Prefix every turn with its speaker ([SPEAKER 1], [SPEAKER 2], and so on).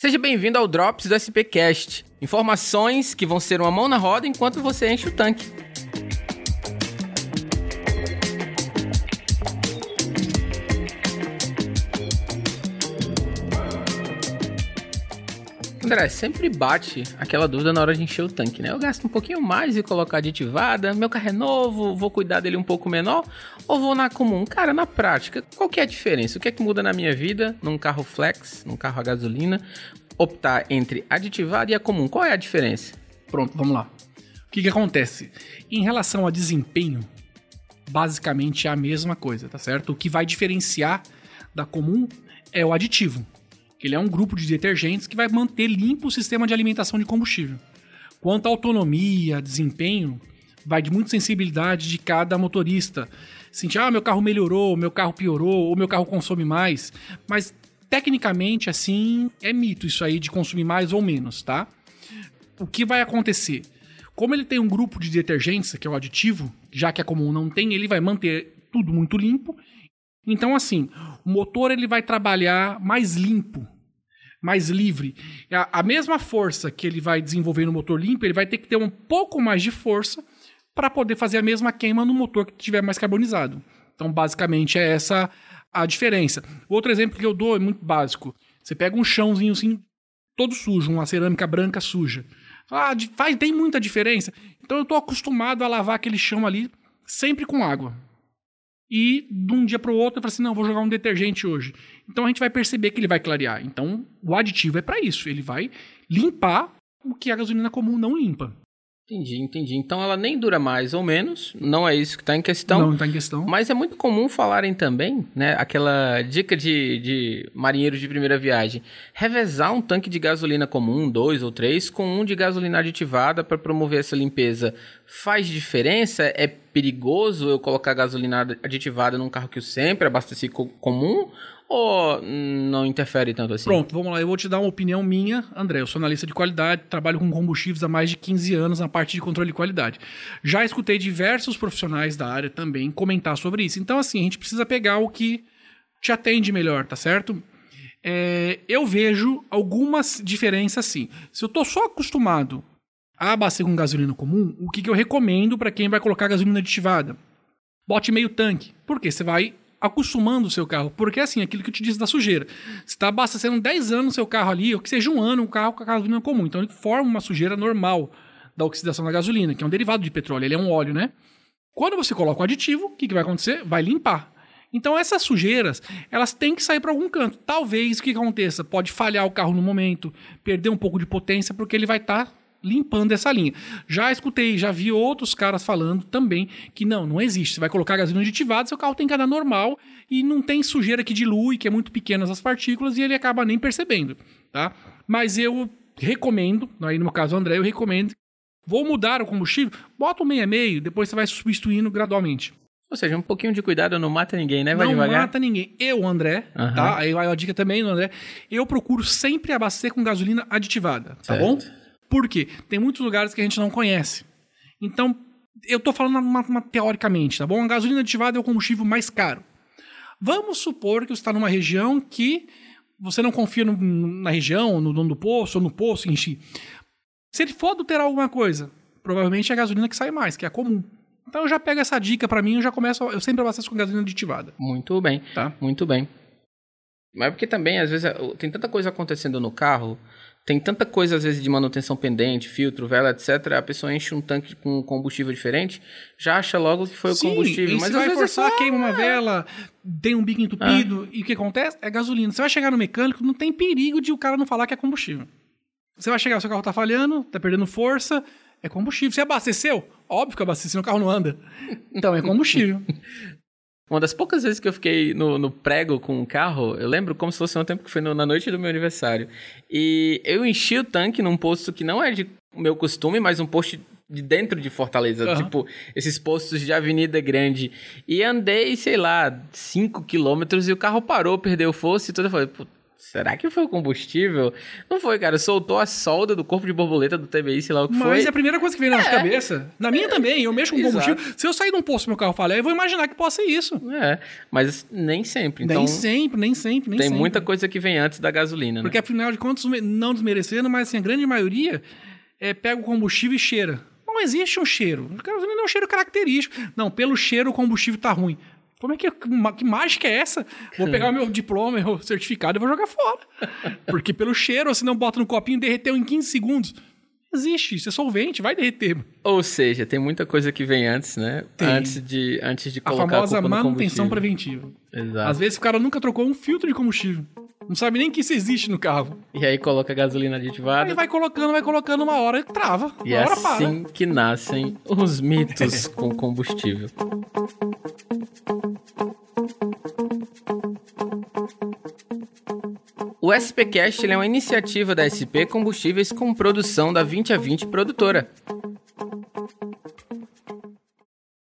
[SPEAKER 1] Seja bem-vindo ao Drops do SPcast. Informações que vão ser uma mão na roda enquanto você enche o tanque. André, sempre bate aquela dúvida na hora de encher o tanque, né? Eu gasto um pouquinho mais e colocar aditivada, meu carro é novo, vou cuidar dele um pouco menor, ou vou na comum? Cara, na prática, qual que é a diferença? O que é que muda na minha vida num carro flex, num carro a gasolina, optar entre aditivada e a comum? Qual é a diferença?
[SPEAKER 2] Pronto, vamos lá. O que, que acontece? Em relação a desempenho, basicamente é a mesma coisa, tá certo? O que vai diferenciar da comum é o aditivo que ele é um grupo de detergentes que vai manter limpo o sistema de alimentação de combustível. Quanto à autonomia, desempenho, vai de muita sensibilidade de cada motorista. Sentir, ah, meu carro melhorou, meu carro piorou, ou meu carro consome mais. Mas, tecnicamente, assim, é mito isso aí de consumir mais ou menos, tá? O que vai acontecer? Como ele tem um grupo de detergentes, que é o aditivo, já que é comum não tem, ele vai manter tudo muito limpo então, assim, o motor ele vai trabalhar mais limpo, mais livre. A, a mesma força que ele vai desenvolver no motor limpo, ele vai ter que ter um pouco mais de força para poder fazer a mesma queima no motor que estiver mais carbonizado. Então, basicamente, é essa a diferença. Outro exemplo que eu dou é muito básico. Você pega um chãozinho assim, todo sujo, uma cerâmica branca suja. Ah, faz, tem muita diferença. Então eu estou acostumado a lavar aquele chão ali sempre com água e de um dia para o outro eu falo assim, não, vou jogar um detergente hoje. Então a gente vai perceber que ele vai clarear. Então o aditivo é para isso, ele vai limpar o que a gasolina comum não limpa.
[SPEAKER 1] Entendi, entendi. Então ela nem dura mais ou menos, não é isso que está em questão.
[SPEAKER 2] Não está em questão.
[SPEAKER 1] Mas é muito comum falarem também, né? Aquela dica de, de marinheiros de primeira viagem: revezar um tanque de gasolina comum, dois ou três, com um de gasolina aditivada para promover essa limpeza. Faz diferença? É perigoso eu colocar gasolina aditivada num carro que eu sempre abasteci comum? Ou não interfere tanto assim?
[SPEAKER 2] Pronto, vamos lá. Eu vou te dar uma opinião minha, André. Eu sou analista de qualidade, trabalho com combustíveis há mais de 15 anos na parte de controle de qualidade. Já escutei diversos profissionais da área também comentar sobre isso. Então, assim, a gente precisa pegar o que te atende melhor, tá certo? É, eu vejo algumas diferenças sim. Se eu tô só acostumado a abastecer com gasolina comum, o que, que eu recomendo para quem vai colocar gasolina aditivada? Bote meio tanque. Porque você vai acostumando o seu carro. Porque assim, aquilo que eu te disse da sujeira. Você está abastecendo 10 anos o seu carro ali, ou que seja um ano, um carro com a gasolina comum. Então ele forma uma sujeira normal da oxidação da gasolina, que é um derivado de petróleo, ele é um óleo, né? Quando você coloca o aditivo, o que, que vai acontecer? Vai limpar. Então essas sujeiras, elas têm que sair para algum canto. Talvez o que aconteça? Pode falhar o carro no momento, perder um pouco de potência, porque ele vai estar tá limpando essa linha. Já escutei, já vi outros caras falando também que não, não existe. Você vai colocar gasolina aditivada, seu carro tem que andar normal e não tem sujeira que dilui, que é muito pequenas as partículas e ele acaba nem percebendo, tá? Mas eu recomendo, aí no meu caso André, eu recomendo, vou mudar o combustível, bota um meio a meio, depois você vai substituindo gradualmente.
[SPEAKER 1] Ou seja, um pouquinho de cuidado não mata ninguém, né?
[SPEAKER 2] Vai não devagar. mata ninguém. Eu, André, uhum. tá? Aí a dica também, André, eu procuro sempre abastecer com gasolina aditivada, tá certo. bom? Por quê? Tem muitos lugares que a gente não conhece. Então, eu estou falando uma, uma, teoricamente, tá bom? A gasolina aditivada é o combustível mais caro. Vamos supor que você está numa região que você não confia no, na região, no dono do poço, ou no poço em si. Se ele for adulterar alguma coisa, provavelmente é a gasolina que sai mais, que é a comum. Então eu já pego essa dica para mim, eu já começo, eu sempre abasteço com gasolina aditivada.
[SPEAKER 1] Muito bem, tá? Muito bem. Mas porque também, às vezes, tem tanta coisa acontecendo no carro tem tanta coisa, às vezes, de manutenção pendente, filtro, vela, etc. A pessoa enche um tanque com combustível diferente, já acha logo que foi Sim, o combustível.
[SPEAKER 2] mas às vai é forçar, é só... queima uma vela, tem um bico entupido, ah. e o que acontece? É gasolina. Você vai chegar no mecânico, não tem perigo de o cara não falar que é combustível. Você vai chegar, o seu carro tá falhando, tá perdendo força, é combustível. Você abasteceu? Óbvio que abasteceu, o carro não anda. Então é combustível.
[SPEAKER 1] Uma das poucas vezes que eu fiquei no, no prego com o carro, eu lembro como se fosse um tempo que foi no, na noite do meu aniversário. E eu enchi o tanque num posto que não é de meu costume, mas um posto de dentro de Fortaleza, uhum. tipo, esses postos de avenida grande. E andei, sei lá, 5 quilômetros e o carro parou, perdeu força e tudo. Eu falei, Será que foi o combustível? Não foi, cara. Soltou a solda do corpo de borboleta do TBI, sei lá o que
[SPEAKER 2] Mas
[SPEAKER 1] foi.
[SPEAKER 2] é a primeira coisa que vem na nossa cabeça. Na minha também, eu mexo com
[SPEAKER 1] Exato.
[SPEAKER 2] combustível. Se eu sair de um posto e meu carro falhar, eu vou imaginar que possa ser isso.
[SPEAKER 1] É, mas nem sempre. Então,
[SPEAKER 2] nem sempre, nem sempre, nem
[SPEAKER 1] tem
[SPEAKER 2] sempre.
[SPEAKER 1] muita coisa que vem antes da gasolina,
[SPEAKER 2] Porque
[SPEAKER 1] né?
[SPEAKER 2] afinal de contas, não desmerecendo, mas assim, a grande maioria é, pega o combustível e cheira. Não existe um cheiro. O gasolina não é um cheiro característico. Não, pelo cheiro o combustível tá ruim. Como é que, que, mágica é essa? Vou pegar meu diploma, meu certificado e vou jogar fora. Porque pelo cheiro, se não bota no copinho, derreteu em 15 segundos. Existe, isso é solvente, vai derreter.
[SPEAKER 1] Ou seja, tem muita coisa que vem antes, né?
[SPEAKER 2] Tem.
[SPEAKER 1] Antes de, antes de
[SPEAKER 2] A
[SPEAKER 1] colocar
[SPEAKER 2] famosa
[SPEAKER 1] a culpa no
[SPEAKER 2] manutenção preventiva.
[SPEAKER 1] Exato.
[SPEAKER 2] Às vezes o cara nunca trocou um filtro de combustível. Não sabe nem que isso existe no carro.
[SPEAKER 1] E aí coloca a gasolina aditivada.
[SPEAKER 2] Aí vai colocando, vai colocando, uma hora trava.
[SPEAKER 1] E é
[SPEAKER 2] hora para.
[SPEAKER 1] assim que nascem os mitos com combustível. O SPcast é uma iniciativa da SP Combustíveis com produção da 20 a 20 produtora.